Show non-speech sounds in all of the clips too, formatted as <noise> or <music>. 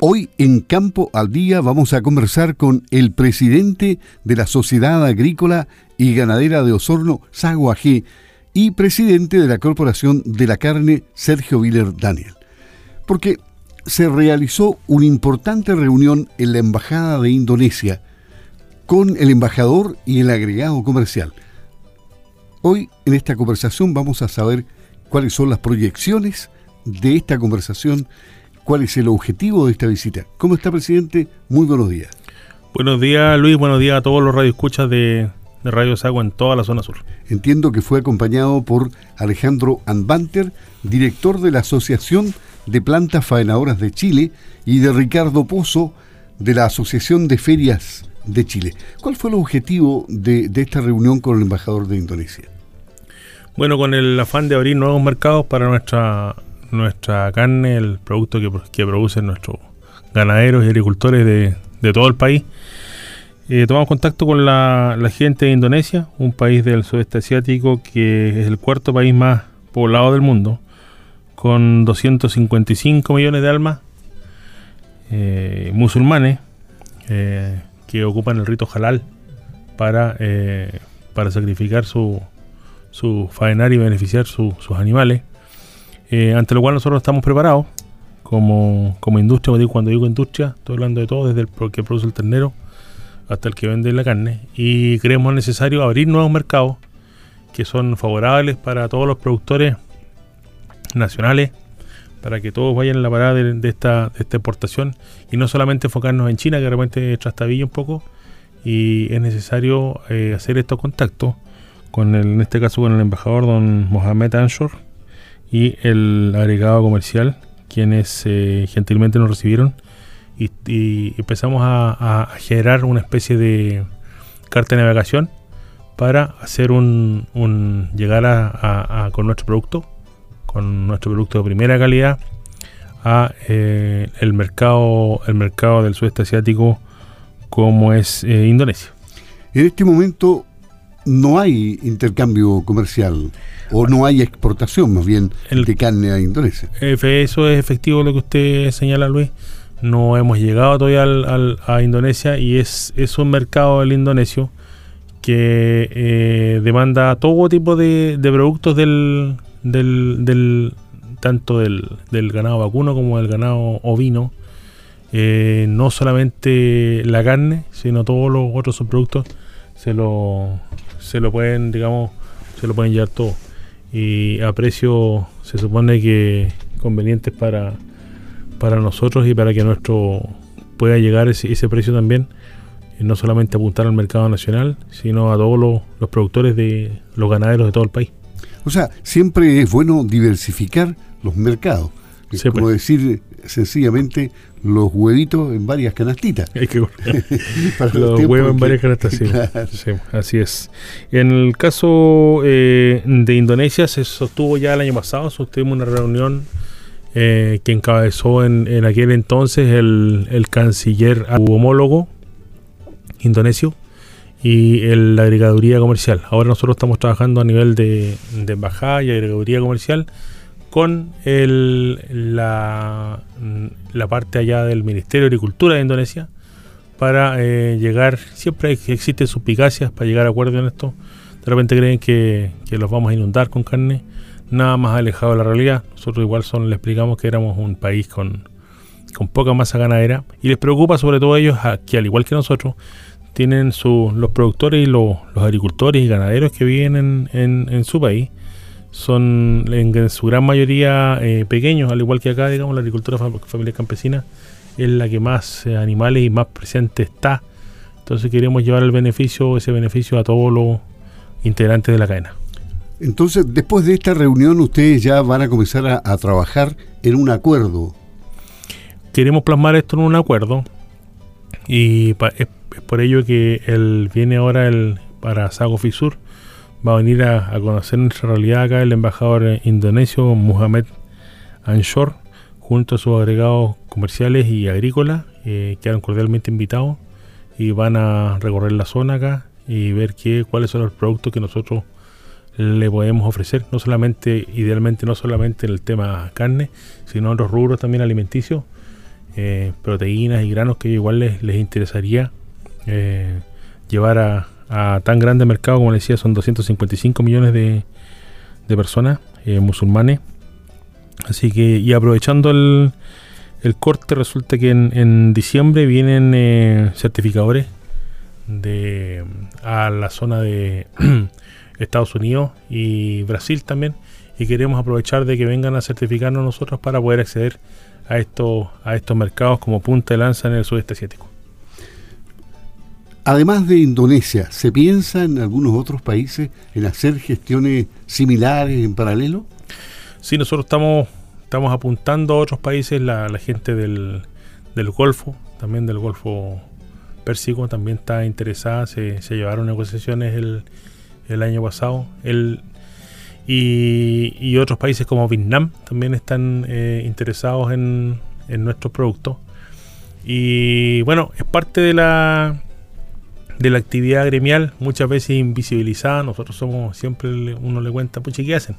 Hoy en Campo al Día vamos a conversar con el presidente de la Sociedad Agrícola y Ganadera de Osorno, Saguaje, y presidente de la Corporación de la Carne, Sergio Viller Daniel. Porque se realizó una importante reunión en la Embajada de Indonesia con el embajador y el agregado comercial. Hoy en esta conversación vamos a saber cuáles son las proyecciones de esta conversación cuál es el objetivo de esta visita. ¿Cómo está, presidente? Muy buenos días. Buenos días, Luis. Buenos días a todos los radioescuchas de, de Radio Sagua en toda la zona sur. Entiendo que fue acompañado por Alejandro Anbanter, director de la Asociación de Plantas Faenadoras de Chile, y de Ricardo Pozo, de la Asociación de Ferias de Chile. ¿Cuál fue el objetivo de, de esta reunión con el embajador de Indonesia? Bueno, con el afán de abrir nuevos mercados para nuestra nuestra carne, el producto que, que producen nuestros ganaderos y agricultores de, de todo el país. Eh, tomamos contacto con la, la, gente de Indonesia, un país del sudeste asiático que es el cuarto país más poblado del mundo, con 255 millones de almas eh, musulmanes eh, que ocupan el rito halal para, eh, para sacrificar su, su faenar y beneficiar su, sus animales. Eh, ante lo cual nosotros estamos preparados como, como industria, cuando digo industria, estoy hablando de todo, desde el que produce el ternero hasta el que vende la carne, y creemos necesario abrir nuevos mercados que son favorables para todos los productores nacionales, para que todos vayan a la parada de, esta, exportación. Y no solamente enfocarnos en China, que de repente trastabilla un poco, y es necesario eh, hacer estos contactos con en este caso con el embajador don Mohamed Anshor, y el agregado comercial, quienes eh, gentilmente nos recibieron y, y empezamos a, generar una especie de carta de navegación para hacer un, un llegar a, a, con nuestro producto, con nuestro producto de primera calidad a eh, el mercado el mercado del sudeste asiático como es eh, Indonesia. En este momento no hay intercambio comercial o no hay exportación más bien el, de carne a Indonesia. Eso es efectivo lo que usted señala, Luis. No hemos llegado todavía al, al, a Indonesia y es, es un mercado el indonesio que eh, demanda todo tipo de, de productos del, del, del, tanto del, del, ganado vacuno como del ganado ovino. Eh, no solamente la carne, sino todos los otros subproductos se lo, se lo pueden, digamos, se lo pueden llevar todo. Y a precio se supone que convenientes para, para nosotros y para que nuestro pueda llegar ese, ese precio también. Y no solamente apuntar al mercado nacional, sino a todos los, los productores de los ganaderos de todo el país. O sea, siempre es bueno diversificar los mercados. Sí, como pues. decir sencillamente los huevitos en varias canastitas. Hay que <laughs> los huevos en varias canastas, sí. Claro. sí. Así es. En el caso eh, de Indonesia se sostuvo ya el año pasado, sostuvimos una reunión eh, que encabezó en, en, aquel entonces el, el canciller homólogo indonesio y el, la agregaduría comercial. Ahora nosotros estamos trabajando a nivel de, de embajada y agregaduría comercial con el, la, la, parte allá del Ministerio de Agricultura de Indonesia para eh, llegar, siempre existen suspicacias para llegar a acuerdo en esto. De repente creen que, que, los vamos a inundar con carne, nada más alejado de la realidad. Nosotros igual son, le explicamos que éramos un país con, con poca masa ganadera y les preocupa sobre todo a ellos que al igual que nosotros tienen su, los productores y los, los agricultores y ganaderos que viven en, en, en su país son en su gran mayoría eh, pequeños, al igual que acá, digamos, la agricultura familiar campesina es la que más eh, animales y más presente está. Entonces queremos llevar el beneficio, ese beneficio a todos los integrantes de la cadena. Entonces, después de esta reunión, ustedes ya van a comenzar a, a trabajar en un acuerdo. Queremos plasmar esto en un acuerdo y pa, es, es, por ello que el, viene ahora el para Sago Fisur va a venir a, conocer nuestra realidad acá el embajador indonesio Muhammad Anshor junto a sus agregados comerciales y agrícolas eh, quedaron cordialmente invitados y van a recorrer la zona acá y ver qué, cuáles son los productos que nosotros le podemos ofrecer, no solamente, idealmente no solamente en el tema carne, sino en los rubros también alimenticios, eh, proteínas y granos que igual les, les interesaría eh, llevar a, a, tan grande mercado, como les decía, son 255 millones de, personas eh, musulmanes. Así que, y aprovechando el, el corte, resulta que en, en diciembre vienen eh, certificadores de a la zona de <clears throat> Estados Unidos y Brasil también y queremos aprovechar de que vengan a certificarnos nosotros para poder acceder a estos a estos mercados como punta de lanza en el sudeste asiático. Además de Indonesia, ¿se piensa en algunos otros países en hacer gestiones similares en paralelo? Sí, nosotros estamos estamos apuntando a otros países, la, gente del, del Golfo, también del Golfo Pérsico, también está interesada, se, llevaron negociaciones el, el año pasado. El, y, y, otros países como Vietnam también están eh, interesados en, en nuestros productos. Y bueno, es parte de la de la actividad gremial, muchas veces invisibilizada. Nosotros somos, siempre uno le cuenta, pues, ¿qué hacen?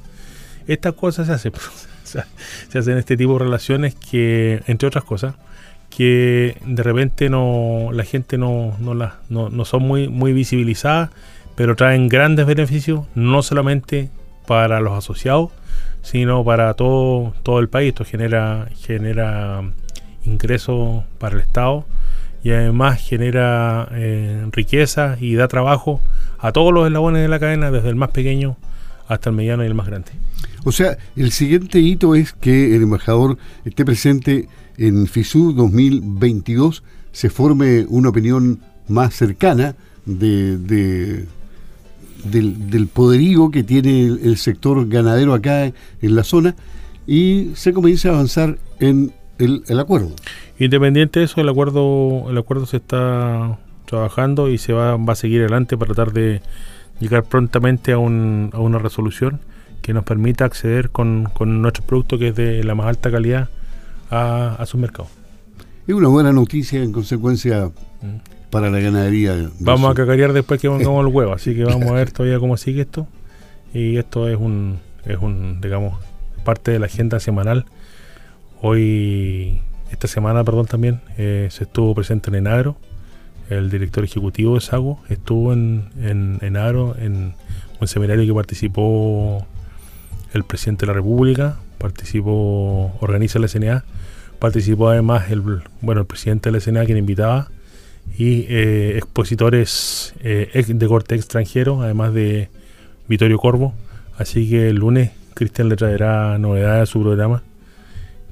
Estas cosas se hacen. <laughs> se hacen este tipo de relaciones que, entre otras cosas, que de repente no la gente no, no, la, no, no son muy, muy visibilizadas, pero traen grandes beneficios, no solamente para los asociados, sino para todo, todo el país. Esto genera, genera ingresos para el Estado y además genera eh, riqueza y da trabajo a todos los eslabones de la cadena, desde el más pequeño hasta el mediano y el más grande. O sea, el siguiente hito es que el embajador esté presente en FISUR 2022, se forme una opinión más cercana de, de del, poderío que tiene el, el, sector ganadero acá en la zona y se comience a avanzar en el, el, acuerdo. Independiente de eso, el acuerdo, el acuerdo se está trabajando y se va, va a seguir adelante para tratar de llegar prontamente a, un, a una resolución que nos permita acceder con, con nuestro producto que es de la más alta calidad a, a su mercado. Es una buena noticia en consecuencia mm. para la ganadería. Vamos a cacarear después que <laughs> pongamos el huevo, así que vamos a ver todavía cómo sigue esto. Y esto es un, es un, digamos, parte de la agenda semanal. Hoy, esta semana, perdón, también eh, se estuvo presente en Enagro. El director ejecutivo de Sago estuvo en, en, en un seminario que participó el presidente de la República, participó, organiza la SNA, participó además el, bueno, el presidente de la SNA quien invitaba y eh, expositores eh, de corte extranjero, además de Vittorio Corvo. Así que el lunes Cristian le traerá novedades a su programa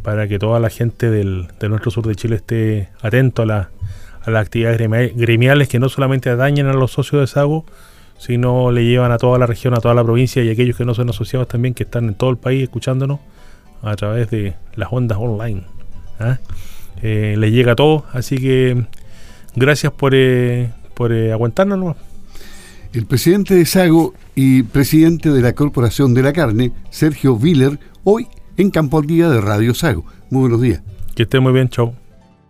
para que toda la gente del, de nuestro sur de Chile esté atento a, la, a las actividades gremiales que no solamente dañen a los socios de Sago, sino le llevan a toda la región, a toda la provincia y aquellos que no son asociados también, que están en todo el país escuchándonos a través de las ondas online. ¿ah? Eh, les llega a todos, así que gracias por, eh, por eh, aguantarnos. El presidente de Sago y presidente de la Corporación de la Carne, Sergio Viller, hoy en Campo al Día de Radio Sago. Muy buenos días. Que esté muy bien, chao.